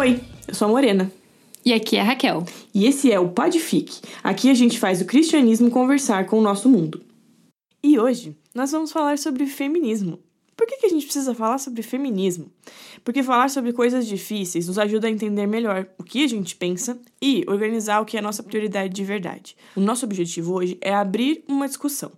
Oi, eu sou a Morena. E aqui é a Raquel. E esse é o Podfic. Aqui a gente faz o cristianismo conversar com o nosso mundo. E hoje nós vamos falar sobre feminismo. Por que, que a gente precisa falar sobre feminismo? Porque falar sobre coisas difíceis nos ajuda a entender melhor o que a gente pensa e organizar o que é a nossa prioridade de verdade. O nosso objetivo hoje é abrir uma discussão.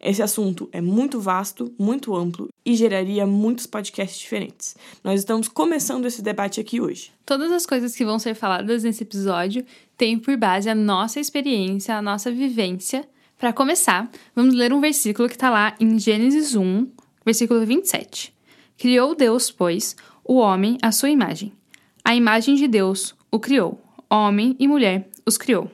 Esse assunto é muito vasto, muito amplo e geraria muitos podcasts diferentes. Nós estamos começando esse debate aqui hoje. Todas as coisas que vão ser faladas nesse episódio têm por base a nossa experiência, a nossa vivência. Para começar, vamos ler um versículo que está lá em Gênesis 1, versículo 27. Criou Deus, pois, o homem à sua imagem. A imagem de Deus o criou. Homem e mulher os criou.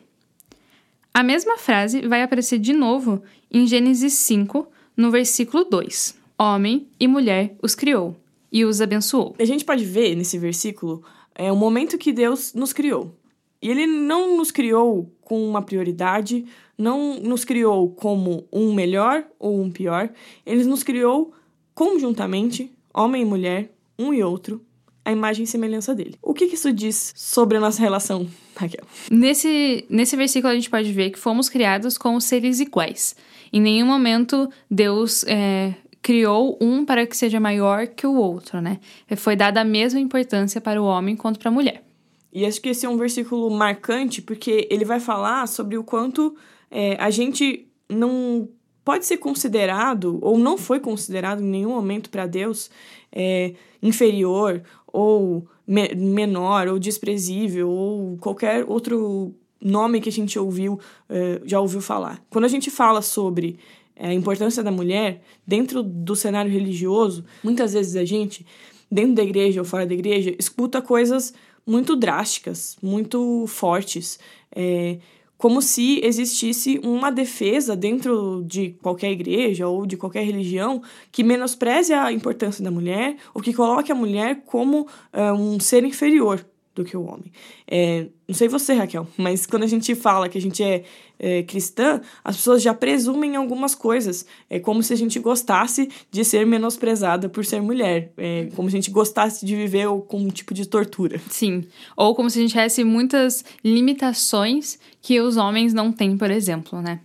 A mesma frase vai aparecer de novo em Gênesis 5, no versículo 2. Homem e mulher os criou e os abençoou. A gente pode ver nesse versículo é o momento que Deus nos criou. E ele não nos criou com uma prioridade, não nos criou como um melhor ou um pior, ele nos criou conjuntamente, homem e mulher, um e outro, a imagem e semelhança dele. O que, que isso diz sobre a nossa relação, Raquel? Nesse, nesse versículo a gente pode ver que fomos criados como seres iguais. Em nenhum momento Deus é, criou um para que seja maior que o outro, né? Foi dada a mesma importância para o homem quanto para a mulher. E acho que esse é um versículo marcante porque ele vai falar sobre o quanto é, a gente não pode ser considerado, ou não foi considerado em nenhum momento para Deus, é, inferior ou me menor ou desprezível ou qualquer outro nome que a gente ouviu é, já ouviu falar. Quando a gente fala sobre é, a importância da mulher dentro do cenário religioso, muitas vezes a gente, dentro da igreja ou fora da igreja, escuta coisas muito drásticas, muito fortes. É, como se existisse uma defesa dentro de qualquer igreja ou de qualquer religião que menospreze a importância da mulher ou que coloque a mulher como uh, um ser inferior do que o homem. É, não sei você, Raquel, mas quando a gente fala que a gente é, é, cristã, as pessoas já presumem algumas coisas. É como se a gente gostasse de ser menosprezada por ser mulher. É como se a gente gostasse de viver com um tipo de tortura. Sim. Ou como se a gente tivesse muitas limitações que os homens não têm, por exemplo, né?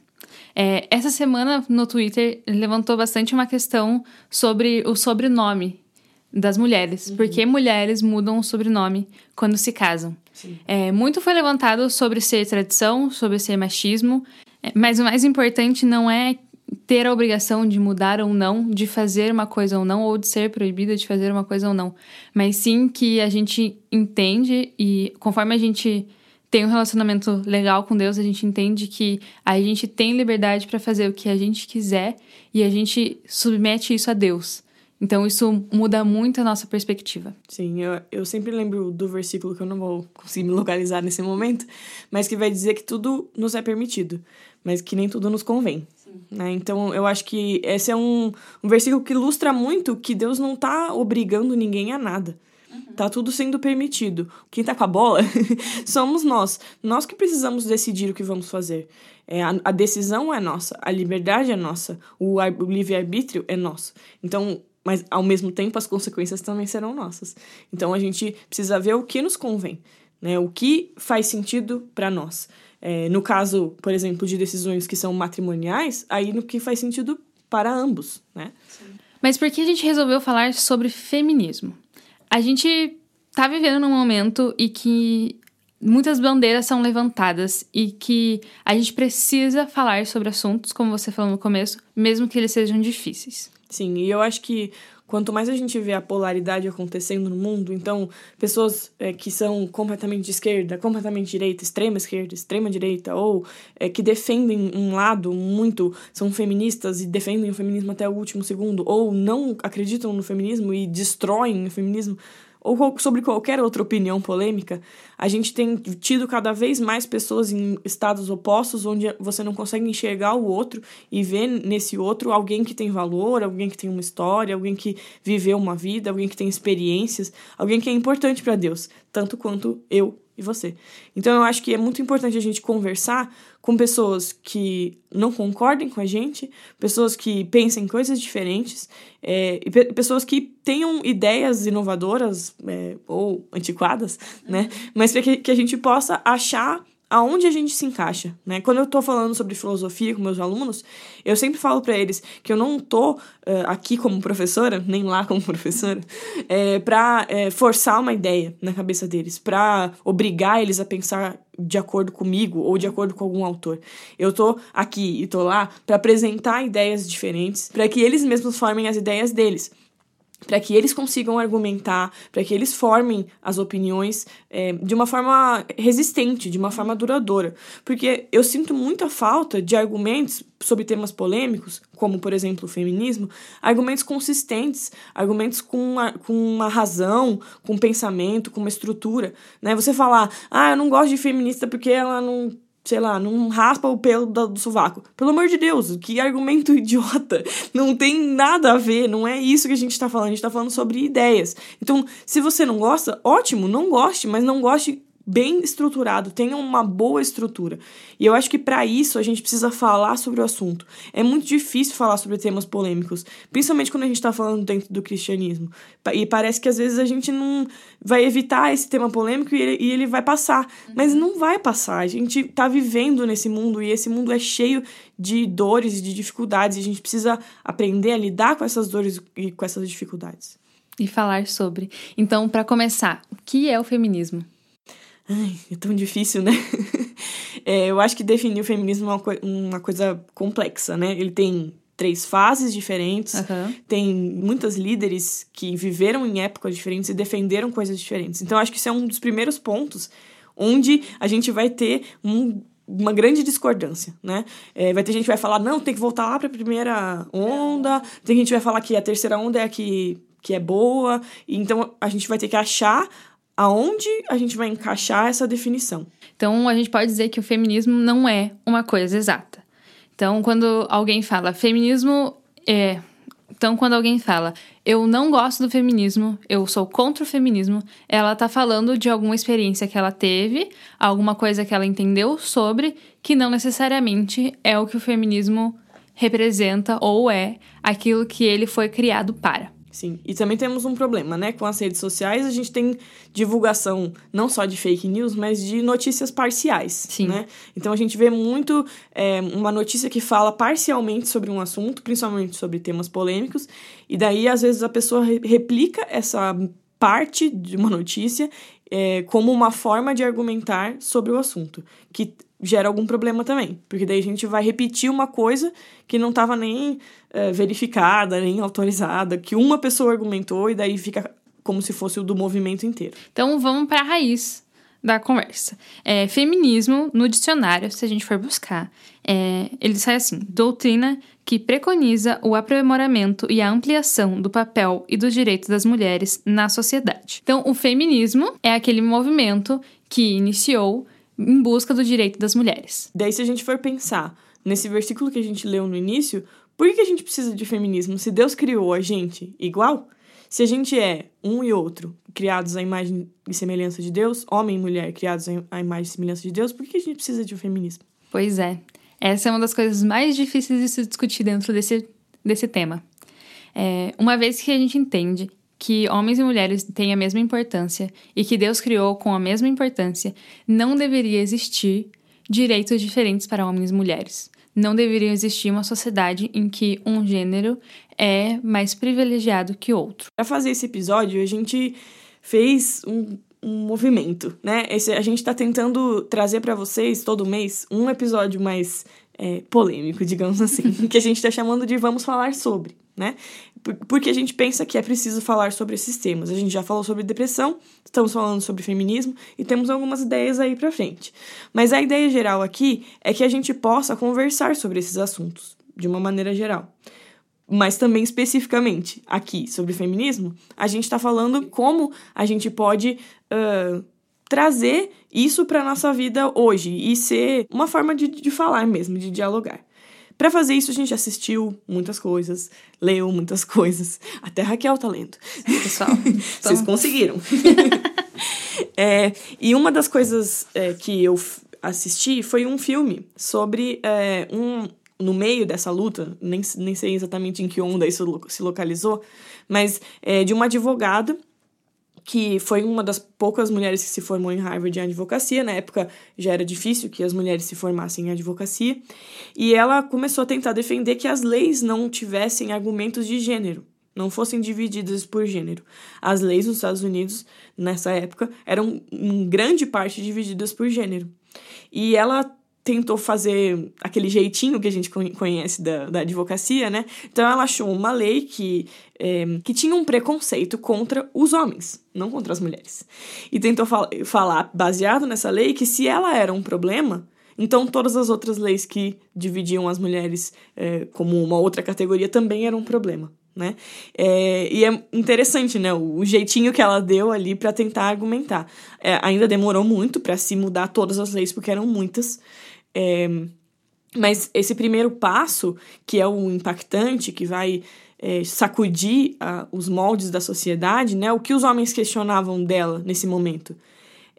É, essa semana no Twitter levantou bastante uma questão sobre o sobrenome das mulheres. Uhum. Porque mulheres mudam o sobrenome quando se casam. É, muito foi levantado sobre ser tradição, sobre ser machismo, é, mas o mais importante não é ter a obrigação de mudar ou não, de fazer uma coisa ou não, ou de ser proibida de fazer uma coisa ou não. Mas sim que a gente entende e conforme a gente tem um relacionamento legal com Deus, a gente entende que a gente tem liberdade para fazer o que a gente quiser e a gente submete isso a Deus. Então isso muda muito a nossa perspectiva. Sim, eu, eu sempre lembro do versículo que eu não vou conseguir me localizar nesse momento, mas que vai dizer que tudo nos é permitido, mas que nem tudo nos convém. Né? Então eu acho que esse é um, um versículo que ilustra muito que Deus não está obrigando ninguém a nada. Uhum. Tá tudo sendo permitido. Quem tá com a bola somos nós. Nós que precisamos decidir o que vamos fazer. É, a, a decisão é nossa, a liberdade é nossa, o, o livre-arbítrio é nosso. Então, mas ao mesmo tempo as consequências também serão nossas. Então a gente precisa ver o que nos convém, né? O que faz sentido para nós. É, no caso, por exemplo, de decisões que são matrimoniais, aí no que faz sentido para ambos, né? Sim. Mas por que a gente resolveu falar sobre feminismo? A gente tá vivendo num momento e que muitas bandeiras são levantadas e que a gente precisa falar sobre assuntos, como você falou no começo, mesmo que eles sejam difíceis. Sim, e eu acho que quanto mais a gente vê a polaridade acontecendo no mundo, então pessoas é, que são completamente de esquerda, completamente de direita, extrema esquerda, extrema direita, ou é, que defendem um lado muito, são feministas e defendem o feminismo até o último segundo, ou não acreditam no feminismo e destroem o feminismo, ou sobre qualquer outra opinião polêmica, a gente tem tido cada vez mais pessoas em estados opostos onde você não consegue enxergar o outro e ver nesse outro alguém que tem valor, alguém que tem uma história, alguém que viveu uma vida, alguém que tem experiências, alguém que é importante para Deus, tanto quanto eu e você. Então eu acho que é muito importante a gente conversar com pessoas que não concordem com a gente, pessoas que pensem coisas diferentes, é, e pe pessoas que tenham ideias inovadoras é, ou antiquadas, né? Mas para que, que a gente possa achar aonde a gente se encaixa, né? Quando eu tô falando sobre filosofia com meus alunos, eu sempre falo para eles que eu não tô uh, aqui como professora, nem lá como professora, é, para é, forçar uma ideia na cabeça deles, para obrigar eles a pensar de acordo comigo ou de acordo com algum autor. Eu tô aqui e tô lá para apresentar ideias diferentes, para que eles mesmos formem as ideias deles para que eles consigam argumentar, para que eles formem as opiniões é, de uma forma resistente, de uma forma duradoura. Porque eu sinto muita falta de argumentos sobre temas polêmicos, como, por exemplo, o feminismo, argumentos consistentes, argumentos com uma, com uma razão, com um pensamento, com uma estrutura. Né? Você falar, ah, eu não gosto de feminista porque ela não sei lá, não raspa o pelo do, sovaco. Pelo amor de Deus, que argumento idiota. Não tem nada a ver, não é isso que a gente tá falando. A gente tá falando sobre ideias. Então, se você não gosta, ótimo, não goste, mas não goste bem estruturado, tenha uma boa estrutura. E eu acho que para isso a gente precisa falar sobre o assunto. É muito difícil falar sobre temas polêmicos, principalmente quando a gente está falando dentro do cristianismo. E parece que às vezes a gente não vai evitar esse tema polêmico e ele, e ele vai passar. Mas não vai passar. A gente está vivendo nesse mundo e esse mundo é cheio de dores e de dificuldades. E a gente precisa aprender a lidar com essas dores e com essas dificuldades. E falar sobre. Então, para começar, o que é o feminismo? Ai, é tão difícil, né? é, eu acho que definir o feminismo é uma, co uma coisa complexa, né? Ele tem três fases diferentes, uhum. tem muitas líderes que viveram em épocas diferentes e defenderam coisas diferentes. Então, acho que isso é um dos primeiros pontos onde a gente vai ter um, uma grande discordância, né? É, vai ter gente que vai falar, não, tem que voltar lá para a primeira onda, tem gente que vai falar que a terceira onda é a que, que é boa, então a gente vai ter que achar aonde a gente vai encaixar essa definição. Então, a gente pode dizer que o feminismo não é uma coisa exata. Então, quando alguém fala feminismo é. Então, quando alguém fala eu não gosto do feminismo, eu sou contra o feminismo, ela tá falando de alguma experiência que ela teve, alguma coisa que ela entendeu sobre, que não necessariamente é o que o feminismo representa ou é aquilo que ele foi criado para. Sim, e também temos um problema, né? Com as redes sociais, a gente tem divulgação não só de fake news, mas de notícias parciais, Sim. né? Então a gente vê muito é, uma notícia que fala parcialmente sobre um assunto, principalmente sobre temas polêmicos, e daí às vezes a pessoa replica essa parte de uma notícia é, como uma forma de argumentar sobre o assunto, que gera algum problema também, porque daí a gente vai repetir uma coisa que não estava nem é, verificada, nem autorizada, que uma pessoa argumentou e daí fica como se fosse o do movimento inteiro. Então vamos para a raiz da conversa. É, feminismo, no dicionário, se a gente for buscar, é, ele sai assim: doutrina que preconiza o aprimoramento e a ampliação do papel e dos direitos das mulheres na sociedade. Então, o feminismo é aquele movimento que iniciou em busca do direito das mulheres. Daí, se a gente for pensar nesse versículo que a gente leu no início, por que a gente precisa de feminismo? Se Deus criou a gente igual, se a gente é um e outro criados à imagem e semelhança de Deus, homem e mulher criados à imagem e semelhança de Deus, por que a gente precisa de um feminismo? Pois é. Essa é uma das coisas mais difíceis de se discutir dentro desse, desse tema. É, uma vez que a gente entende que homens e mulheres têm a mesma importância e que Deus criou com a mesma importância, não deveria existir direitos diferentes para homens e mulheres. Não deveria existir uma sociedade em que um gênero é mais privilegiado que outro. Para fazer esse episódio, a gente fez um, um movimento, né? Esse, a gente está tentando trazer para vocês todo mês um episódio mais é, polêmico, digamos assim, que a gente está chamando de Vamos Falar Sobre, né? Porque a gente pensa que é preciso falar sobre esses temas. A gente já falou sobre depressão, estamos falando sobre feminismo e temos algumas ideias aí pra frente. Mas a ideia geral aqui é que a gente possa conversar sobre esses assuntos, de uma maneira geral. Mas também especificamente aqui sobre feminismo, a gente está falando como a gente pode. Uh, trazer isso para nossa vida hoje e ser uma forma de, de falar mesmo, de dialogar. Para fazer isso, a gente assistiu muitas coisas, leu muitas coisas. Até Raquel tá lendo. Pessoal, vocês conseguiram. É, e uma das coisas é, que eu assisti foi um filme sobre é, um. No meio dessa luta, nem, nem sei exatamente em que onda isso se localizou, mas é, de uma advogada que foi uma das poucas mulheres que se formou em Harvard em advocacia. Na época já era difícil que as mulheres se formassem em advocacia. E ela começou a tentar defender que as leis não tivessem argumentos de gênero, não fossem divididas por gênero. As leis nos Estados Unidos, nessa época, eram em grande parte divididas por gênero. E ela tentou fazer aquele jeitinho que a gente conhece da, da advocacia, né? Então ela achou uma lei que, é, que tinha um preconceito contra os homens, não contra as mulheres. E tentou fal falar, baseado nessa lei, que se ela era um problema, então todas as outras leis que dividiam as mulheres é, como uma outra categoria também eram um problema né? É, e é interessante, né? O, jeitinho que ela deu ali para tentar argumentar. É, ainda demorou muito para se mudar todas as leis, porque eram muitas. É, mas esse primeiro passo, que é o impactante, que vai é, sacudir a, os moldes da sociedade, né? O que os homens questionavam dela nesse momento?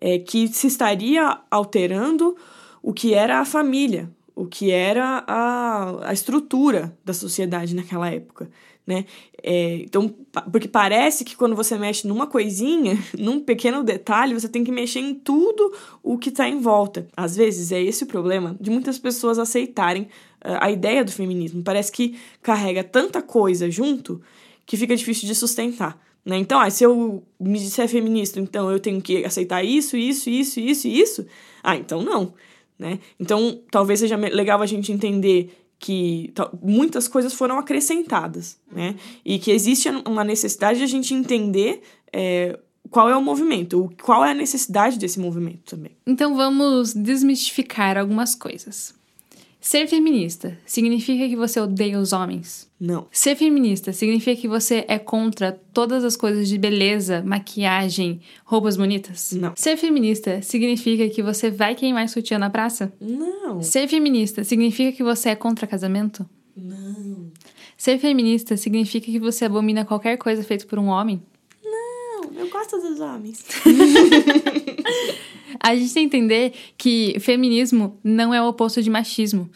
É que se estaria alterando o que era a família, o que era a, a estrutura da sociedade naquela época né? É, então, porque parece que quando você mexe numa coisinha, num pequeno detalhe, você tem que mexer em tudo o que está em volta. Às vezes é esse o problema de muitas pessoas aceitarem uh, a ideia do feminismo. Parece que carrega tanta coisa junto que fica difícil de sustentar. Né? Então, ah, se eu me disser feminista, então eu tenho que aceitar isso, isso, isso, isso isso? Ah, então não. Né? Então, talvez seja legal a gente entender que muitas coisas foram acrescentadas, né? E que existe uma necessidade de a gente entender é, qual é o movimento, qual é a necessidade desse movimento também. Então vamos desmistificar algumas coisas. Ser feminista significa que você odeia os homens? Não. Ser feminista significa que você é contra todas as coisas de beleza, maquiagem, roupas bonitas? Não. Ser feminista significa que você vai queimar sutiã na praça? Não. Ser feminista significa que você é contra casamento? Não. Ser feminista significa que você abomina qualquer coisa feita por um homem? Não, eu gosto dos homens. A gente tem que entender que feminismo não é o oposto de machismo.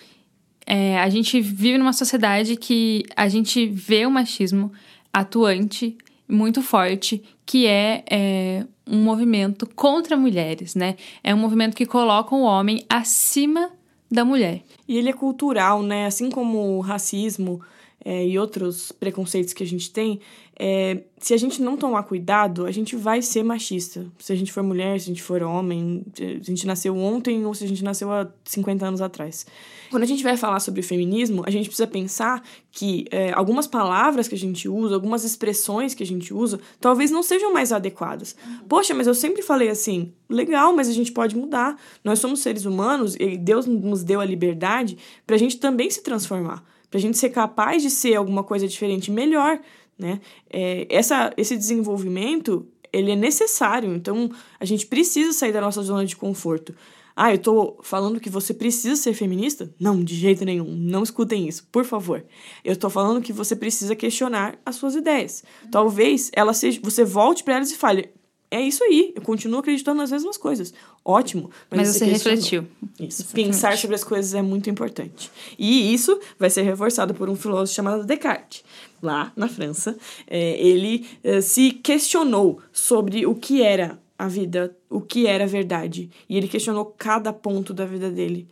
É, a gente vive numa sociedade que a gente vê o machismo atuante, muito forte, que é, é um movimento contra mulheres, né? É um movimento que coloca o homem acima da mulher. E ele é cultural, né? Assim como o racismo é, e outros preconceitos que a gente tem, é, se a gente não tomar cuidado, a gente vai ser machista. Se a gente for mulher, se a gente for homem, se a gente nasceu ontem ou se a gente nasceu há 50 anos atrás. Quando a gente vai falar sobre feminismo, a gente precisa pensar que é, algumas palavras que a gente usa, algumas expressões que a gente usa, talvez não sejam mais adequadas. Poxa, mas eu sempre falei assim, legal, mas a gente pode mudar. Nós somos seres humanos e Deus nos deu a liberdade para a gente também se transformar, para a gente ser capaz de ser alguma coisa diferente melhor né? É, essa, esse desenvolvimento ele é necessário, então a gente precisa sair da nossa zona de conforto. Ah, eu tô falando que você precisa ser feminista? Não, de jeito nenhum. Não escutem isso, por favor. Eu tô falando que você precisa questionar as suas ideias. Talvez ela seja, você volte para elas e fale: é isso aí, eu continuo acreditando nas mesmas coisas. Ótimo. Mas, mas você, refletiu. Isso. Exatamente. Pensar sobre as coisas é muito importante. E isso vai ser reforçado por um filósofo chamado Descartes. Lá na França, é, ele é, se questionou sobre o que era a vida, o que era a verdade. E ele questionou cada ponto da vida dele.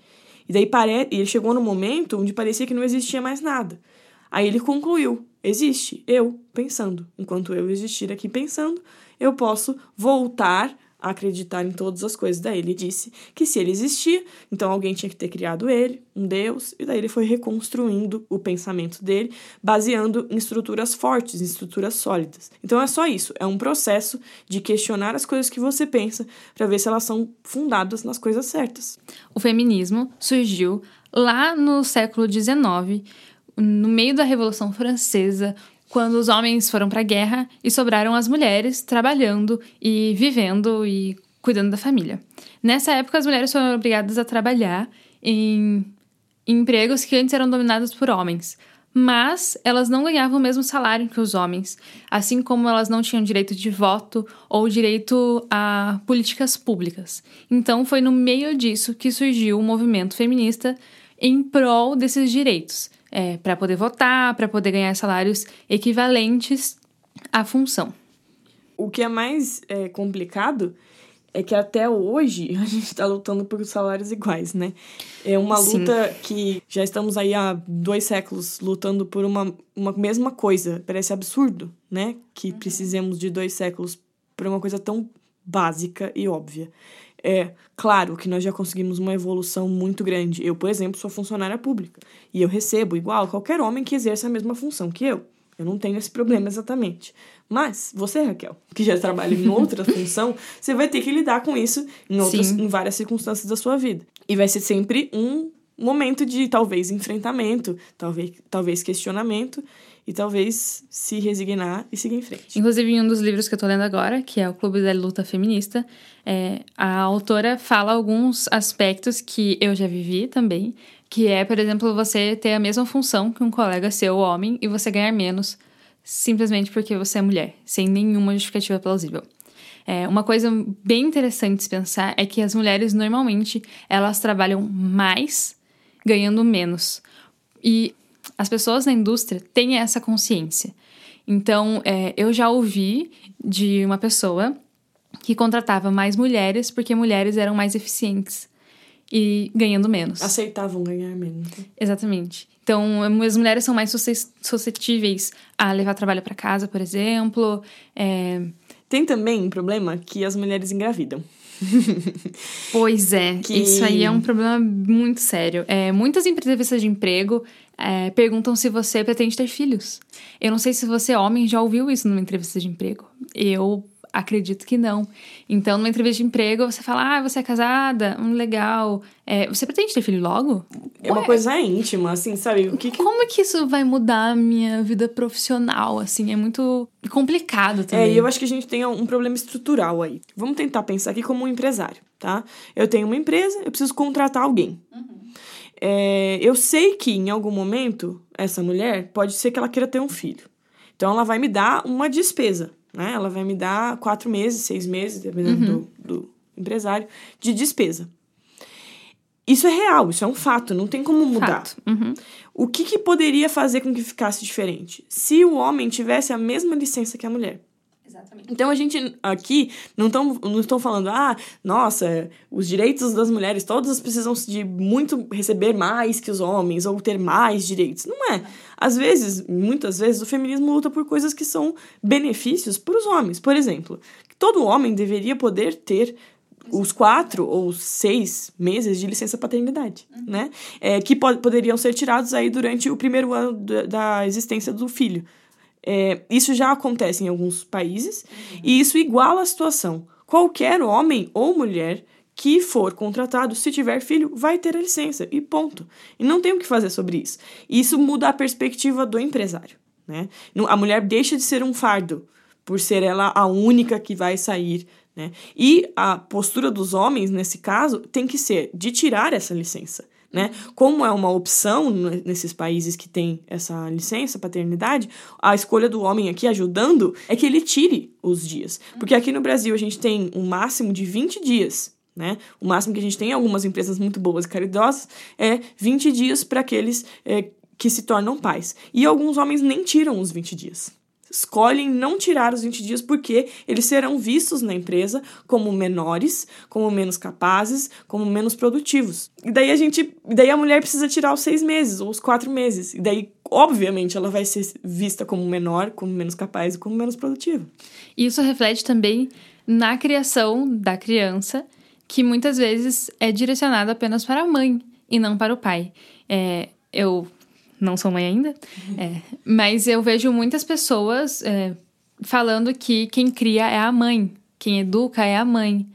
E daí pare... ele chegou no momento onde parecia que não existia mais nada. Aí ele concluiu: existe eu pensando. Enquanto eu existir aqui pensando, eu posso voltar a acreditar em todas as coisas. Daí ele disse que se ele existia, então alguém tinha que ter criado ele, um Deus, e daí ele foi reconstruindo o pensamento dele, baseando em estruturas fortes, em estruturas sólidas. Então é só isso, é um processo de questionar as coisas que você pensa para ver se elas são fundadas nas coisas certas. O feminismo surgiu lá no século XIX, no meio da Revolução Francesa, quando os homens foram para a guerra e sobraram as mulheres trabalhando e vivendo e cuidando da família. Nessa época, as mulheres foram obrigadas a trabalhar em empregos que antes eram dominados por homens. mas elas não ganhavam o mesmo salário que os homens, assim como elas não tinham direito de voto ou direito a políticas públicas. Então foi no meio disso que surgiu o movimento feminista em prol desses direitos, é, para poder votar, para poder ganhar salários equivalentes à função. O que é mais é, complicado é que até hoje a gente está lutando por salários iguais, né? É uma luta Sim. que já estamos aí há dois séculos lutando por uma, uma mesma coisa. Parece absurdo, né? Que uhum. precisemos de dois séculos por uma coisa tão básica e óbvia. É claro que nós já conseguimos uma evolução muito grande. Eu, por exemplo, sou funcionária pública e eu recebo igual qualquer homem que exerça a mesma função que eu. Eu não tenho esse problema exatamente. Mas você, Raquel, que já trabalha em outra função, você vai ter que lidar com isso em, outras, em várias circunstâncias da sua vida. E vai ser sempre um momento de talvez enfrentamento, talvez, talvez questionamento e talvez se resignar e seguir em frente. Inclusive, em um dos livros que eu tô lendo agora, que é o Clube da Luta Feminista, é, a autora fala alguns aspectos que eu já vivi também, que é, por exemplo, você ter a mesma função que um colega seu, homem, e você ganhar menos simplesmente porque você é mulher, sem nenhuma justificativa plausível. É, uma coisa bem interessante de pensar é que as mulheres normalmente elas trabalham mais ganhando menos. E as pessoas na indústria têm essa consciência. Então, é, eu já ouvi de uma pessoa que contratava mais mulheres porque mulheres eram mais eficientes e ganhando menos. Aceitavam ganhar menos. Exatamente. Então, as mulheres são mais suscetíveis a levar trabalho para casa, por exemplo. É... Tem também um problema que as mulheres engravidam. pois é, que... isso aí é um problema muito sério. É, muitas entrevistas de emprego é, perguntam se você pretende ter filhos. Eu não sei se você, homem, já ouviu isso numa entrevista de emprego. Eu Acredito que não. Então, numa entrevista de emprego, você fala: Ah, você é casada? Hum, legal. É, você pretende ter filho logo? É Ué, uma coisa íntima, assim, sabe? O que, que... Como que isso vai mudar a minha vida profissional, assim? É muito complicado também. É, e eu acho que a gente tem um problema estrutural aí. Vamos tentar pensar aqui como um empresário, tá? Eu tenho uma empresa, eu preciso contratar alguém. Uhum. É, eu sei que em algum momento essa mulher pode ser que ela queira ter um filho. Então ela vai me dar uma despesa né? Ela vai me dar quatro meses, seis meses, dependendo uhum. do, do empresário, de despesa. Isso é real, isso é um fato, não tem como mudar. Uhum. O que, que poderia fazer com que ficasse diferente? Se o homem tivesse a mesma licença que a mulher. Exatamente. Então a gente aqui não estão não estão falando, ah, nossa, os direitos das mulheres todas precisam de muito receber mais que os homens ou ter mais direitos. Não é. Às vezes, muitas vezes, o feminismo luta por coisas que são benefícios para os homens. Por exemplo, todo homem deveria poder ter os quatro ou seis meses de licença paternidade, uhum. né? É, que po poderiam ser tirados aí durante o primeiro ano da existência do filho. É, isso já acontece em alguns países uhum. e isso iguala a situação. Qualquer homem ou mulher que for contratado, se tiver filho, vai ter a licença e ponto. E não tem o que fazer sobre isso. Isso muda a perspectiva do empresário. Né? A mulher deixa de ser um fardo por ser ela a única que vai sair. Né? E a postura dos homens, nesse caso, tem que ser de tirar essa licença. Né? Como é uma opção nesses países que têm essa licença paternidade, a escolha do homem aqui ajudando é que ele tire os dias. Porque aqui no Brasil a gente tem um máximo de 20 dias. Né? O máximo que a gente tem em algumas empresas muito boas e caridosas é 20 dias para aqueles é, que se tornam pais. E alguns homens nem tiram os 20 dias escolhem não tirar os 20 dias porque eles serão vistos na empresa como menores, como menos capazes, como menos produtivos. E daí a gente, daí a mulher precisa tirar os seis meses ou os quatro meses. E daí, obviamente, ela vai ser vista como menor, como menos capaz e como menos produtiva. Isso reflete também na criação da criança, que muitas vezes é direcionada apenas para a mãe e não para o pai. É, eu não sou mãe ainda, é, mas eu vejo muitas pessoas é, falando que quem cria é a mãe, quem educa é a mãe.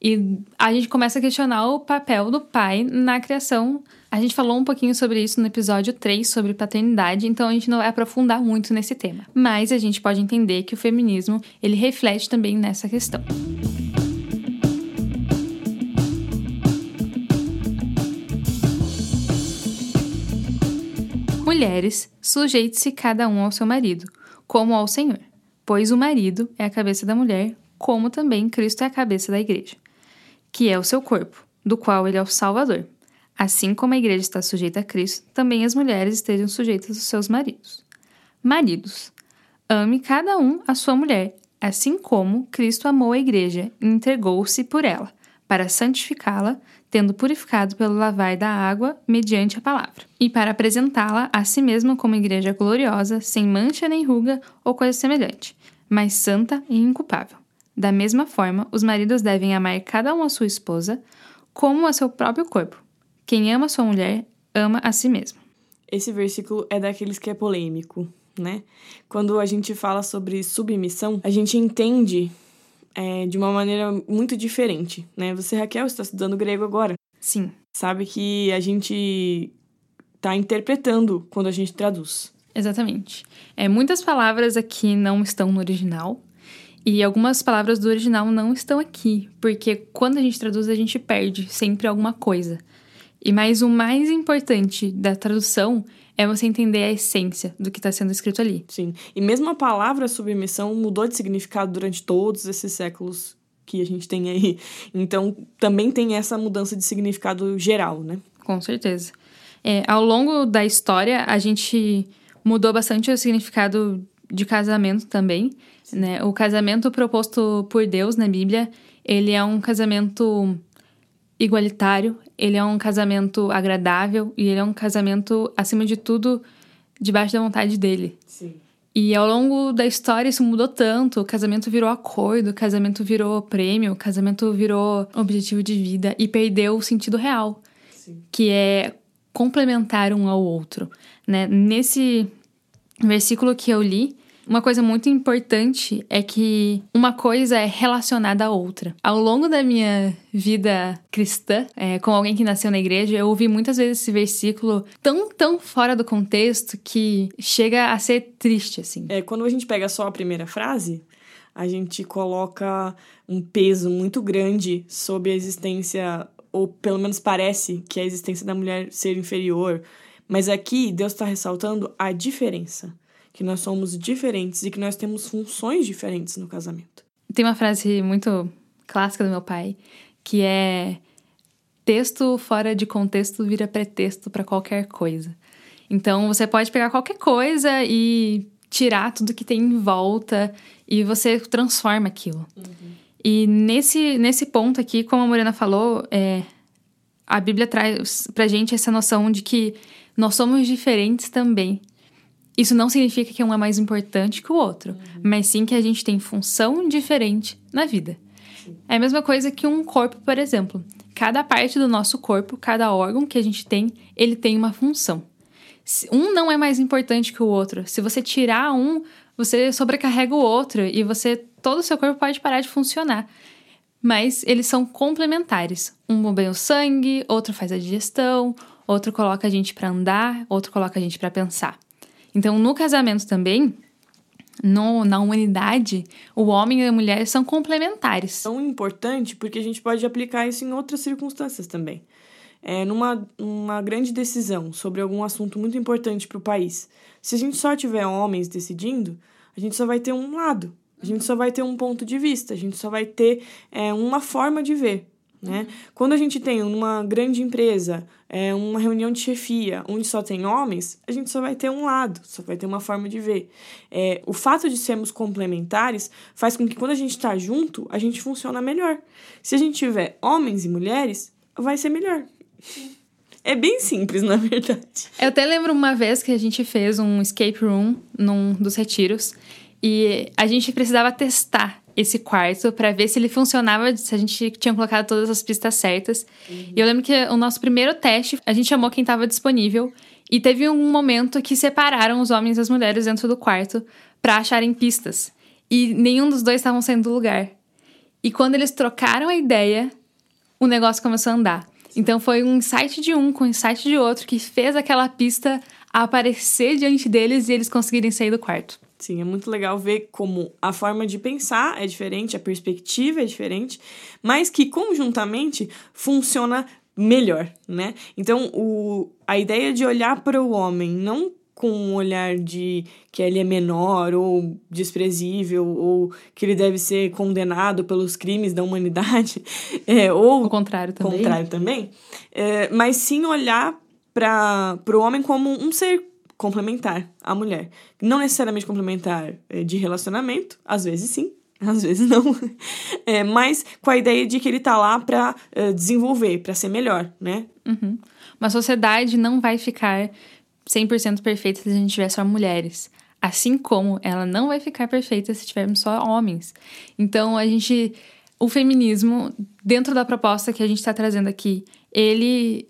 E a gente começa a questionar o papel do pai na criação. A gente falou um pouquinho sobre isso no episódio 3, sobre paternidade, então a gente não vai aprofundar muito nesse tema. Mas a gente pode entender que o feminismo, ele reflete também nessa questão. Mulheres, sujeite-se cada um ao seu marido, como ao Senhor, pois o marido é a cabeça da mulher, como também Cristo é a cabeça da igreja, que é o seu corpo, do qual ele é o Salvador. Assim como a igreja está sujeita a Cristo, também as mulheres estejam sujeitas aos seus maridos. Maridos, ame cada um a sua mulher, assim como Cristo amou a igreja e entregou-se por ela, para santificá-la, tendo purificado pelo lavar da água mediante a palavra, e para apresentá-la a si mesma como igreja gloriosa, sem mancha nem ruga ou coisa semelhante, mas santa e inculpável. Da mesma forma, os maridos devem amar cada um a sua esposa como a seu próprio corpo. Quem ama sua mulher, ama a si mesmo. Esse versículo é daqueles que é polêmico, né? Quando a gente fala sobre submissão, a gente entende é, de uma maneira muito diferente, né? Você, Raquel, está estudando grego agora. Sim. Sabe que a gente está interpretando quando a gente traduz. Exatamente. É, muitas palavras aqui não estão no original. E algumas palavras do original não estão aqui, porque quando a gente traduz, a gente perde sempre alguma coisa. E mais o mais importante da tradução é você entender a essência do que está sendo escrito ali. Sim. E mesmo a palavra submissão mudou de significado durante todos esses séculos que a gente tem aí. Então, também tem essa mudança de significado geral, né? Com certeza. É, ao longo da história, a gente mudou bastante o significado de casamento também. Né? O casamento proposto por Deus na Bíblia, ele é um casamento igualitário, ele é um casamento agradável e ele é um casamento, acima de tudo, debaixo da vontade dele. Sim. E ao longo da história isso mudou tanto. O casamento virou acordo, o casamento virou prêmio, o casamento virou objetivo de vida e perdeu o sentido real, Sim. que é complementar um ao outro. Né? Nesse versículo que eu li, uma coisa muito importante é que uma coisa é relacionada à outra. Ao longo da minha vida cristã, é, com alguém que nasceu na igreja, eu ouvi muitas vezes esse versículo tão, tão fora do contexto que chega a ser triste, assim. É, quando a gente pega só a primeira frase, a gente coloca um peso muito grande sobre a existência, ou pelo menos parece que a existência da mulher ser inferior. Mas aqui Deus está ressaltando a diferença que nós somos diferentes e que nós temos funções diferentes no casamento. Tem uma frase muito clássica do meu pai, que é texto fora de contexto vira pretexto para qualquer coisa. Então você pode pegar qualquer coisa e tirar tudo que tem em volta e você transforma aquilo. Uhum. E nesse, nesse ponto aqui, como a Morena falou, é, a Bíblia traz pra gente essa noção de que nós somos diferentes também. Isso não significa que um é mais importante que o outro, uhum. mas sim que a gente tem função diferente na vida. Sim. É a mesma coisa que um corpo, por exemplo. Cada parte do nosso corpo, cada órgão que a gente tem, ele tem uma função. Um não é mais importante que o outro. Se você tirar um, você sobrecarrega o outro e você todo o seu corpo pode parar de funcionar. Mas eles são complementares. Um bombeia o sangue, outro faz a digestão, outro coloca a gente para andar, outro coloca a gente para pensar. Então, no casamento também, no, na humanidade, o homem e a mulher são complementares. Tão importante porque a gente pode aplicar isso em outras circunstâncias também. É, numa uma grande decisão sobre algum assunto muito importante para o país, se a gente só tiver homens decidindo, a gente só vai ter um lado, a gente só vai ter um ponto de vista, a gente só vai ter é, uma forma de ver. Né? Uhum. Quando a gente tem uma grande empresa, é, uma reunião de chefia, onde só tem homens, a gente só vai ter um lado, só vai ter uma forma de ver. É, o fato de sermos complementares faz com que quando a gente está junto, a gente funciona melhor. Se a gente tiver homens e mulheres, vai ser melhor. É bem simples, na verdade. Eu até lembro uma vez que a gente fez um escape room num dos retiros e a gente precisava testar esse quarto para ver se ele funcionava, se a gente tinha colocado todas as pistas certas. Uhum. E eu lembro que o nosso primeiro teste, a gente chamou quem estava disponível e teve um momento que separaram os homens e as mulheres dentro do quarto para acharem pistas. E nenhum dos dois estavam saindo do lugar. E quando eles trocaram a ideia, o negócio começou a andar. Então foi um insight de um com um insight de outro que fez aquela pista aparecer diante deles e eles conseguirem sair do quarto. Sim, é muito legal ver como a forma de pensar é diferente, a perspectiva é diferente, mas que conjuntamente funciona melhor, né? Então, o, a ideia de olhar para o homem não com um olhar de que ele é menor ou desprezível ou que ele deve ser condenado pelos crimes da humanidade, é, ou o contrário também, contrário também é, mas sim olhar para o homem como um ser complementar à mulher. Não necessariamente complementar é, de relacionamento, às vezes sim, às vezes não, é, mas com a ideia de que ele tá lá para é, desenvolver, para ser melhor, né? Uhum. Uma sociedade não vai ficar 100% perfeita se a gente tiver só mulheres. Assim como ela não vai ficar perfeita se tivermos só homens. Então, a gente. O feminismo, dentro da proposta que a gente está trazendo aqui, ele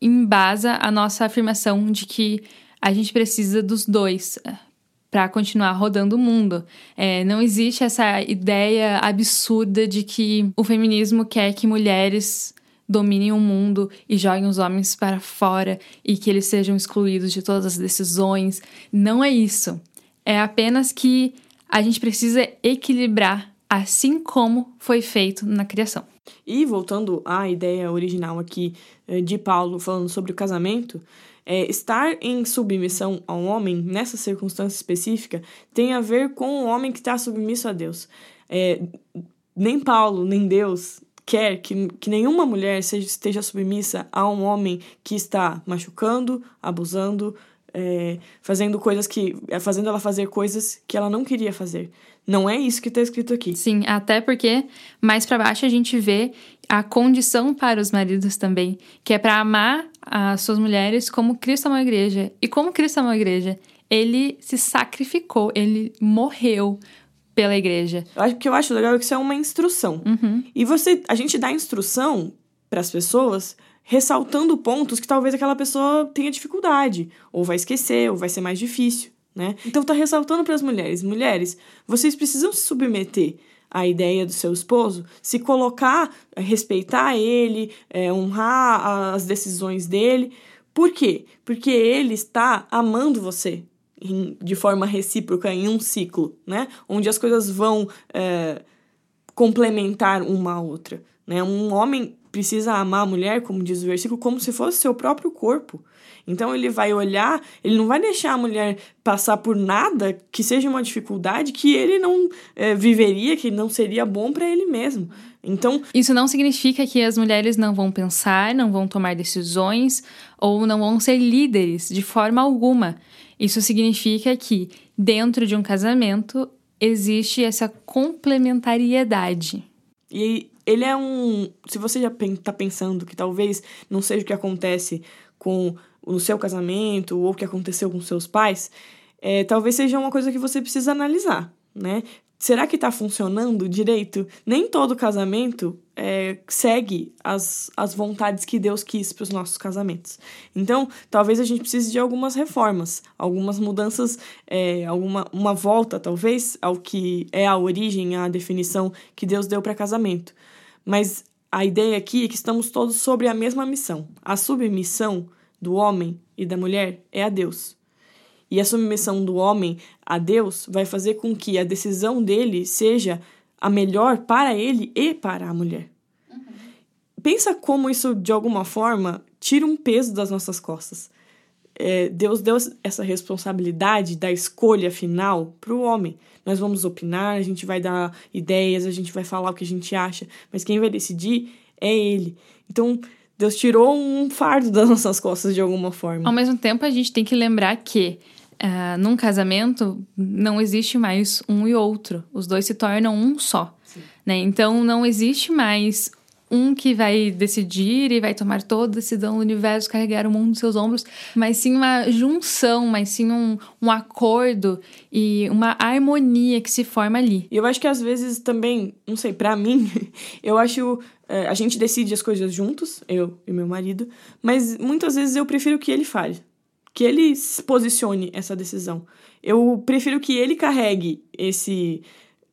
embasa a nossa afirmação de que a gente precisa dos dois eh, para continuar rodando o mundo. É, não existe essa ideia absurda de que o feminismo quer que mulheres dominem o mundo e joguem os homens para fora e que eles sejam excluídos de todas as decisões. Não é isso. É apenas que a gente precisa equilibrar, assim como foi feito na criação. E voltando à ideia original aqui eh, de Paulo falando sobre o casamento, é, estar em submissão a um homem nessa circunstância específica tem a ver com o homem que está submisso a Deus. É, nem Paulo, nem Deus quer que, que nenhuma mulher seja, esteja submissa a um homem que está machucando, abusando, é, fazendo coisas que. É, fazendo ela fazer coisas que ela não queria fazer. Não é isso que está escrito aqui. Sim, até porque mais para baixo a gente vê a condição para os maridos também, que é para amar as suas mulheres como Cristo amou a igreja. E como Cristo amou a igreja, ele se sacrificou, ele morreu pela igreja. O que eu acho legal é que isso é uma instrução. Uhum. E você, a gente dá instrução para as pessoas ressaltando pontos que talvez aquela pessoa tenha dificuldade, ou vai esquecer, ou vai ser mais difícil, né? Então tá ressaltando para as mulheres, mulheres, vocês precisam se submeter à ideia do seu esposo, se colocar, respeitar ele, é, honrar as decisões dele. Por quê? Porque ele está amando você, de forma recíproca em um ciclo, né? Onde as coisas vão é, complementar uma a outra. Né? Um homem precisa amar a mulher, como diz o versículo, como se fosse seu próprio corpo. Então ele vai olhar, ele não vai deixar a mulher passar por nada que seja uma dificuldade que ele não é, viveria, que não seria bom para ele mesmo. Então isso não significa que as mulheres não vão pensar, não vão tomar decisões ou não vão ser líderes de forma alguma. Isso significa que dentro de um casamento existe essa complementariedade. E ele é um. Se você já está pensando que talvez não seja o que acontece com o seu casamento ou o que aconteceu com seus pais, é, talvez seja uma coisa que você precisa analisar, né? será que está funcionando direito? Nem todo casamento é, segue as, as vontades que Deus quis para os nossos casamentos. Então, talvez a gente precise de algumas reformas, algumas mudanças, é, alguma uma volta, talvez, ao que é a origem, a definição que Deus deu para casamento. Mas a ideia aqui é que estamos todos sobre a mesma missão. A submissão do homem e da mulher é a Deus. E a submissão do homem a Deus vai fazer com que a decisão dele seja a melhor para ele e para a mulher. Uhum. Pensa como isso, de alguma forma, tira um peso das nossas costas. É, Deus deu essa responsabilidade da escolha final para o homem. Nós vamos opinar, a gente vai dar ideias, a gente vai falar o que a gente acha, mas quem vai decidir é Ele. Então, Deus tirou um fardo das nossas costas de alguma forma. Ao mesmo tempo, a gente tem que lembrar que uh, num casamento não existe mais um e outro. Os dois se tornam um só. Né? Então não existe mais um que vai decidir e vai tomar toda a decisão do universo, carregar o mundo nos seus ombros, mas sim uma junção, mas sim um, um acordo e uma harmonia que se forma ali. E eu acho que às vezes também, não sei, para mim, eu acho. É, a gente decide as coisas juntos, eu e meu marido, mas muitas vezes eu prefiro que ele fale que ele posicione essa decisão. Eu prefiro que ele carregue esse,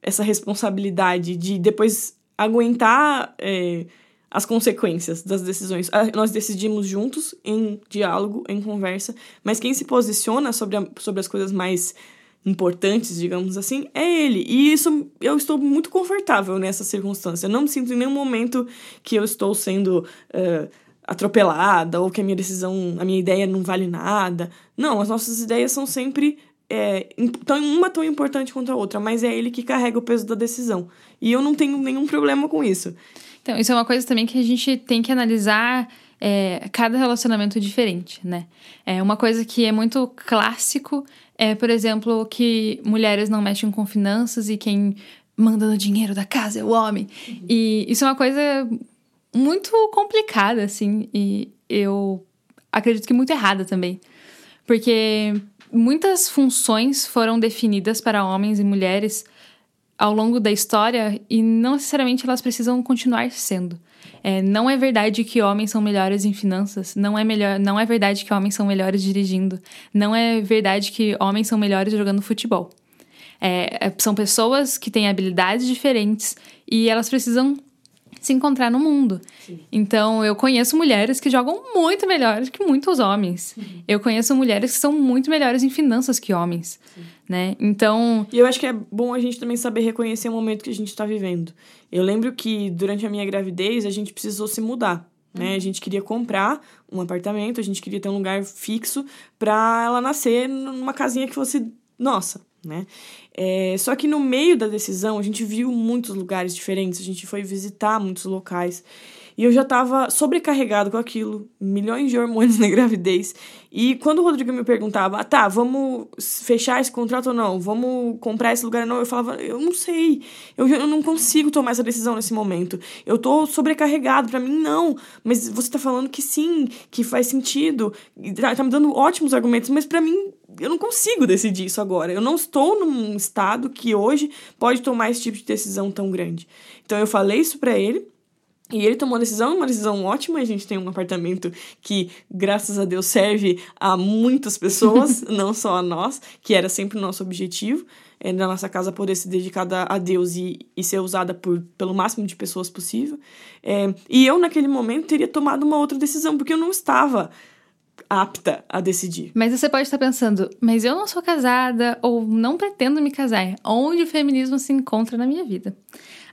essa responsabilidade de depois aguentar é, as consequências das decisões. Ah, nós decidimos juntos, em diálogo, em conversa, mas quem se posiciona sobre, a, sobre as coisas mais importantes, digamos assim, é ele. E isso eu estou muito confortável nessa circunstância. Eu não me sinto em nenhum momento que eu estou sendo. Uh, atropelada ou que a minha decisão, a minha ideia não vale nada. Não, as nossas ideias são sempre é, tão, uma tão importante quanto a outra, mas é ele que carrega o peso da decisão. E eu não tenho nenhum problema com isso. Então, isso é uma coisa também que a gente tem que analisar é, cada relacionamento diferente, né? É uma coisa que é muito clássico é, por exemplo, que mulheres não mexem com finanças e quem manda no dinheiro da casa é o homem. Uhum. E isso é uma coisa muito complicada, assim, e eu acredito que muito errada também. Porque muitas funções foram definidas para homens e mulheres ao longo da história e não necessariamente elas precisam continuar sendo. É, não é verdade que homens são melhores em finanças. Não é, melhor, não é verdade que homens são melhores dirigindo. Não é verdade que homens são melhores jogando futebol. É, é são pessoas que têm habilidades diferentes e elas precisam se encontrar no mundo. Sim. Então, eu conheço mulheres que jogam muito melhor que muitos homens. Uhum. Eu conheço mulheres que são muito melhores em finanças que homens, Sim. né? Então... E eu acho que é bom a gente também saber reconhecer o momento que a gente está vivendo. Eu lembro que durante a minha gravidez a gente precisou se mudar. Né? Uhum. A gente queria comprar um apartamento, a gente queria ter um lugar fixo para ela nascer numa casinha que fosse nossa, né? É, só que no meio da decisão a gente viu muitos lugares diferentes, a gente foi visitar muitos locais. E eu já estava sobrecarregado com aquilo, milhões de hormônios na gravidez. E quando o Rodrigo me perguntava, ah, tá, vamos fechar esse contrato ou não? Vamos comprar esse lugar ou não? Eu falava, eu não sei, eu, eu não consigo tomar essa decisão nesse momento. Eu tô sobrecarregado, para mim não. Mas você tá falando que sim, que faz sentido, tá, tá me dando ótimos argumentos, mas para mim eu não consigo decidir isso agora. Eu não estou num estado que hoje pode tomar esse tipo de decisão tão grande. Então eu falei isso para ele. E ele tomou uma decisão, uma decisão ótima. A gente tem um apartamento que, graças a Deus, serve a muitas pessoas, não só a nós, que era sempre o nosso objetivo, é, na nossa casa poder ser dedicada a Deus e, e ser usada por, pelo máximo de pessoas possível. É, e eu, naquele momento, teria tomado uma outra decisão, porque eu não estava apta a decidir. Mas você pode estar pensando, mas eu não sou casada ou não pretendo me casar. Onde o feminismo se encontra na minha vida?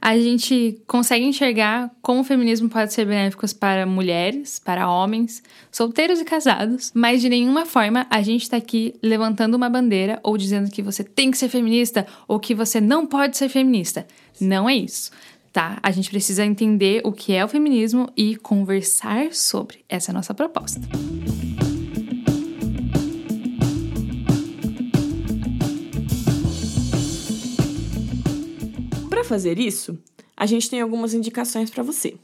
A gente consegue enxergar como o feminismo pode ser benéfico para mulheres, para homens, solteiros e casados, mas de nenhuma forma a gente está aqui levantando uma bandeira ou dizendo que você tem que ser feminista ou que você não pode ser feminista. Não é isso tá? A gente precisa entender o que é o feminismo e conversar sobre. Essa é a nossa proposta. Para fazer isso, a gente tem algumas indicações para você.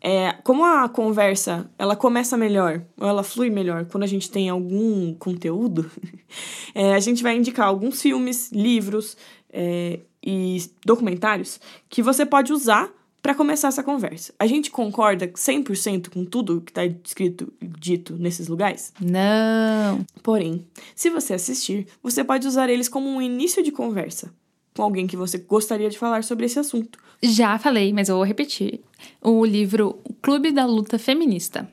É, como a conversa ela começa melhor ou ela flui melhor quando a gente tem algum conteúdo, é, a gente vai indicar alguns filmes, livros, é, e documentários que você pode usar para começar essa conversa. A gente concorda 100% com tudo que está escrito dito nesses lugares? Não. Porém, se você assistir, você pode usar eles como um início de conversa com alguém que você gostaria de falar sobre esse assunto. Já falei, mas eu vou repetir. O livro Clube da Luta Feminista.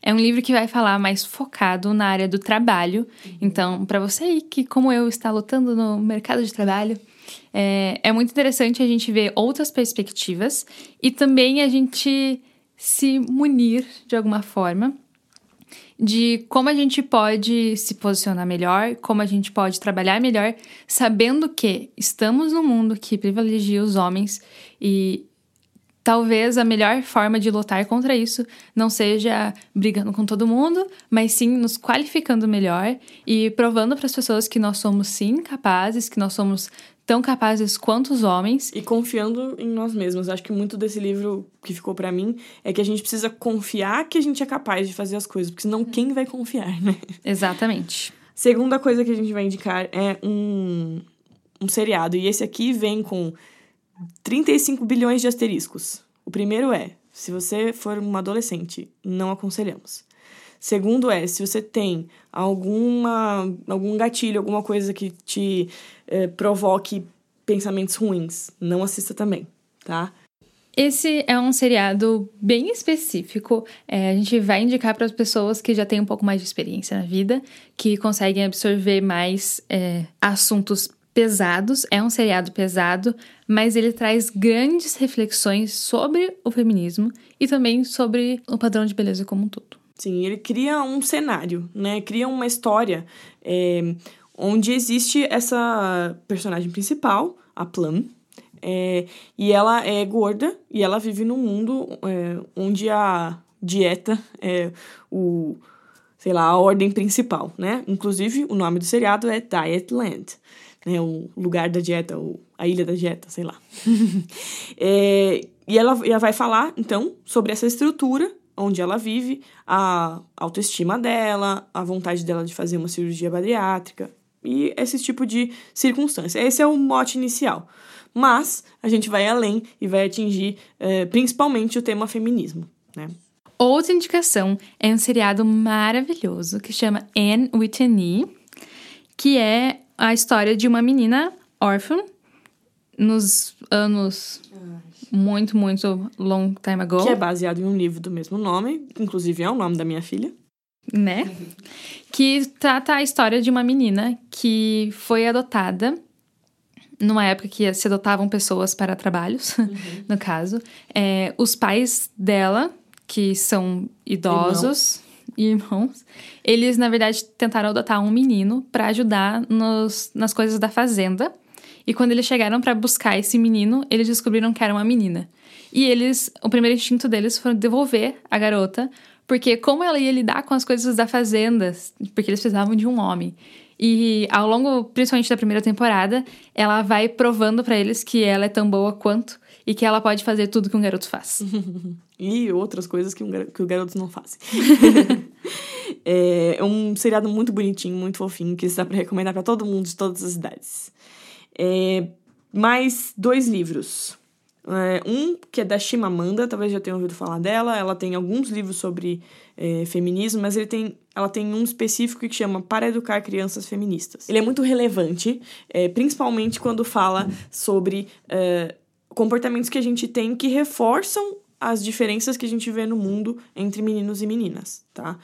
É um livro que vai falar mais focado na área do trabalho. Então, para você aí que, como eu, está lutando no mercado de trabalho, é, é muito interessante a gente ver outras perspectivas e também a gente se munir de alguma forma de como a gente pode se posicionar melhor, como a gente pode trabalhar melhor, sabendo que estamos num mundo que privilegia os homens e talvez a melhor forma de lutar contra isso não seja brigando com todo mundo, mas sim nos qualificando melhor e provando para as pessoas que nós somos sim capazes, que nós somos tão capazes quanto os homens. E confiando em nós mesmos. Acho que muito desse livro que ficou para mim é que a gente precisa confiar que a gente é capaz de fazer as coisas, porque senão quem vai confiar, né? Exatamente. Segunda coisa que a gente vai indicar é um, um seriado. E esse aqui vem com 35 bilhões de asteriscos. O primeiro é: se você for uma adolescente, não aconselhamos. Segundo é, se você tem alguma, algum gatilho, alguma coisa que te eh, provoque pensamentos ruins, não assista também, tá? Esse é um seriado bem específico. É, a gente vai indicar para as pessoas que já têm um pouco mais de experiência na vida, que conseguem absorver mais é, assuntos pesados, é um seriado pesado, mas ele traz grandes reflexões sobre o feminismo e também sobre o padrão de beleza como um todo. Sim, ele cria um cenário, né? Cria uma história é, onde existe essa personagem principal, a Plum, é, e ela é gorda e ela vive num mundo é, onde a dieta é o, sei lá, a ordem principal, né? Inclusive, o nome do seriado é Dietland né, o lugar da dieta, ou a ilha da dieta, sei lá. é, e ela, ela vai falar, então, sobre essa estrutura onde ela vive, a autoestima dela, a vontade dela de fazer uma cirurgia bariátrica e esse tipo de circunstância. Esse é o mote inicial. Mas a gente vai além e vai atingir é, principalmente o tema feminismo, né? Outra indicação é um seriado maravilhoso que chama Anne with an E, que é a história de uma menina órfã nos anos muito, muito long time ago. Que é baseado em um livro do mesmo nome, inclusive é o nome da minha filha. Né? que trata a história de uma menina que foi adotada numa época que se adotavam pessoas para trabalhos, uhum. no caso. É, os pais dela, que são idosos, e irmãos, eles, na verdade, tentaram adotar um menino para ajudar nos, nas coisas da fazenda. E quando eles chegaram para buscar esse menino, eles descobriram que era uma menina. E eles, o primeiro instinto deles foi devolver a garota, porque como ela ia lidar com as coisas da fazenda, porque eles precisavam de um homem. E ao longo, principalmente da primeira temporada, ela vai provando para eles que ela é tão boa quanto e que ela pode fazer tudo que um garoto faz. e outras coisas que, um, que os garotos não fazem. é um seriado muito bonitinho, muito fofinho, que dá para recomendar para todo mundo de todas as idades. É, mais dois livros. É, um que é da Chimamanda, talvez já tenham ouvido falar dela. Ela tem alguns livros sobre é, feminismo, mas ele tem, ela tem um específico que chama Para Educar Crianças Feministas. Ele é muito relevante, é, principalmente quando fala sobre é, comportamentos que a gente tem que reforçam as diferenças que a gente vê no mundo entre meninos e meninas, tá?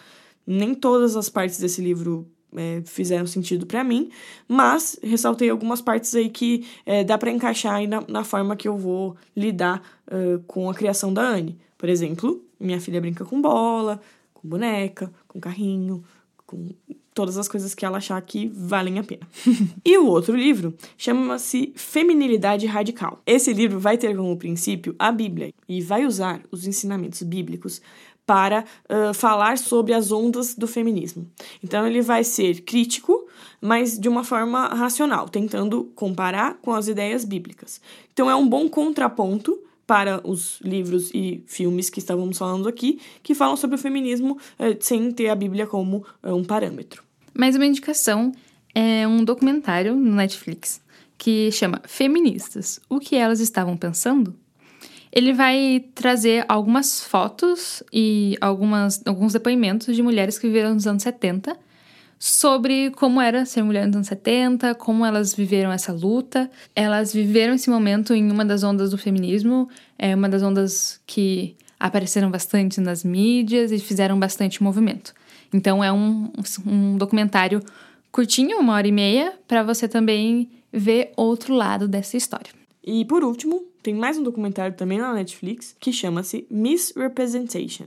Nem todas as partes desse livro é, fizeram sentido para mim, mas ressaltei algumas partes aí que é, dá para encaixar aí na, na, forma que eu vou lidar uh, com a criação da Anne. Por exemplo, minha filha brinca com bola, com boneca, com carrinho, com todas as coisas que ela achar que valem a pena. e o outro livro chama-se Feminilidade Radical. Esse livro vai ter como princípio a Bíblia e vai usar os ensinamentos bíblicos para uh, falar sobre as ondas do feminismo. Então ele vai ser crítico, mas de uma forma racional, tentando comparar com as ideias bíblicas. Então é um bom contraponto para os livros e filmes que estávamos falando aqui, que falam sobre o feminismo eh, sem ter a Bíblia como eh, um parâmetro. Mais uma indicação é um documentário no Netflix que chama Feministas: O que elas estavam pensando? Ele vai trazer algumas fotos e algumas, alguns depoimentos de mulheres que viveram nos anos 70 sobre como era ser mulher nos anos 70, como elas viveram essa luta. Elas viveram esse momento em uma das ondas do feminismo, é uma das ondas que apareceram bastante nas mídias e fizeram bastante movimento. Então é um, um documentário curtinho, uma hora e meia, para você também ver outro lado dessa história. E por último, tem mais um documentário também na Netflix que chama-se Misrepresentation.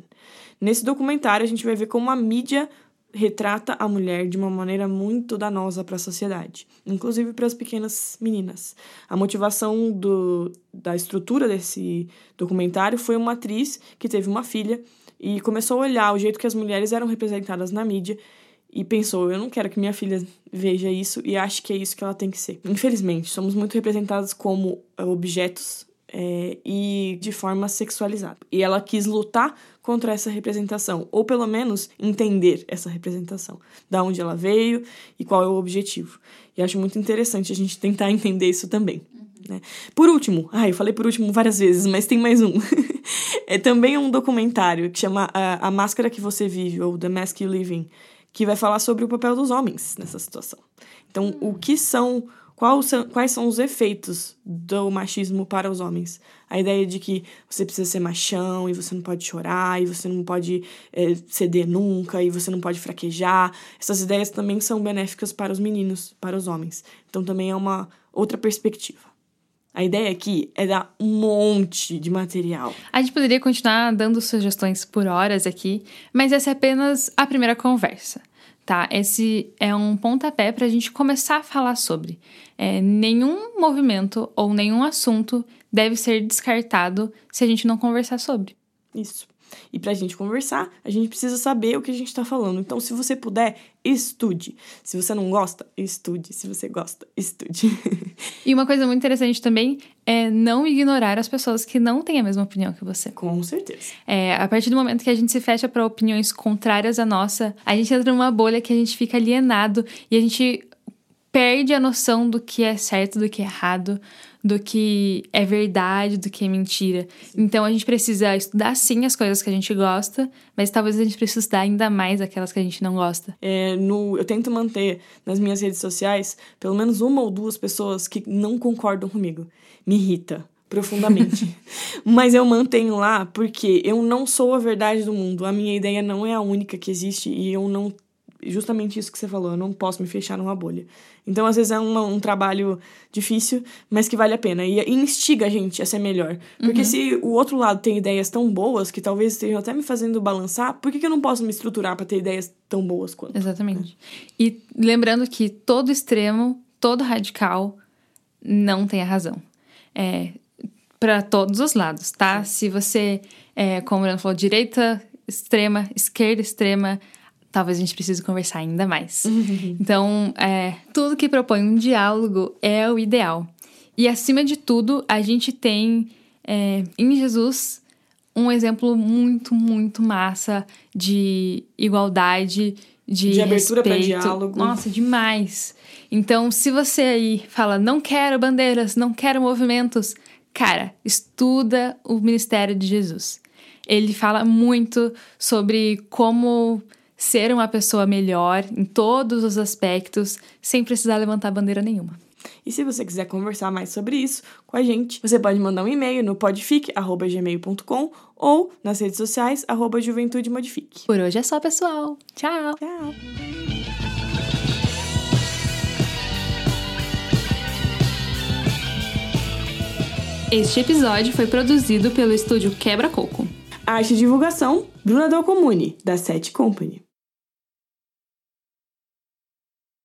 Nesse documentário a gente vai ver como a mídia retrata a mulher de uma maneira muito danosa para a sociedade, inclusive para as pequenas meninas. A motivação do, da estrutura desse documentário foi uma atriz que teve uma filha e começou a olhar o jeito que as mulheres eram representadas na mídia e pensou: eu não quero que minha filha veja isso e ache que é isso que ela tem que ser. Infelizmente, somos muito representadas como objetos é, e de forma sexualizada. E ela quis lutar contra essa representação, ou pelo menos entender essa representação, da onde ela veio e qual é o objetivo. E acho muito interessante a gente tentar entender isso também. Né? Por último, ai, eu falei por último várias vezes, mas tem mais um. é também um documentário que chama a, a Máscara que Você Vive, ou The Mask You Live In, que vai falar sobre o papel dos homens nessa situação. Então, o que são quais são os efeitos do machismo para os homens. A ideia de que você precisa ser machão e você não pode chorar e você não pode é, ceder nunca e você não pode fraquejar. Essas ideias também são benéficas para os meninos, para os homens. Então também é uma outra perspectiva. A ideia aqui é dar um monte de material. A gente poderia continuar dando sugestões por horas aqui, mas essa é apenas a primeira conversa tá? Esse é um pontapé para a gente começar a falar sobre. É, nenhum movimento ou nenhum assunto deve ser descartado se a gente não conversar sobre. Isso. E para a gente conversar, a gente precisa saber o que a gente está falando. Então, se você puder, estude. Se você não gosta, estude. Se você gosta, estude. e uma coisa muito interessante também é não ignorar as pessoas que não têm a mesma opinião que você. Com certeza. É, a partir do momento que a gente se fecha para opiniões contrárias à nossa, a gente entra numa bolha que a gente fica alienado e a gente perde a noção do que é certo, do que é errado, do que é verdade, do que é mentira. Então a gente precisa estudar sim as coisas que a gente gosta, mas talvez a gente precise estudar ainda mais aquelas que a gente não gosta. É, no, eu tento manter nas minhas redes sociais pelo menos uma ou duas pessoas que não concordam comigo. Me irrita profundamente. Mas eu mantenho lá porque eu não sou a verdade do mundo. A minha ideia não é a única que existe e eu não justamente isso que você falou, eu não posso me fechar numa bolha. Então, às vezes, é uma, um trabalho difícil, mas que vale a pena. E, e instiga a gente a ser melhor. Porque uhum. se o outro lado tem ideias tão boas, que talvez estejam até me fazendo balançar, por que, que eu não posso me estruturar para ter ideias tão boas quanto? Exatamente. E lembrando que todo extremo, todo radical, não tem a razão. É, para todos os lados, tá? Se você, é, como o Bruno falou, direita extrema, esquerda extrema, talvez a gente precise conversar ainda mais. Então, é, tudo que propõe um diálogo é o ideal. E acima de tudo, a gente tem é, em Jesus um exemplo muito, muito massa de igualdade, de, de abertura para diálogo. Nossa, demais. Então, se você aí fala, não quero bandeiras, não quero movimentos, cara, estuda o ministério de Jesus. Ele fala muito sobre como ser uma pessoa melhor em todos os aspectos, sem precisar levantar bandeira nenhuma. E se você quiser conversar mais sobre isso com a gente, você pode mandar um e-mail no podfic.gmail.com ou nas redes sociais, arroba Juventude Modifique. Por hoje é só, pessoal. Tchau! Tchau! Este episódio foi produzido pelo estúdio Quebra Coco. Arte e divulgação, Bruna Del Comune, da Sete Company.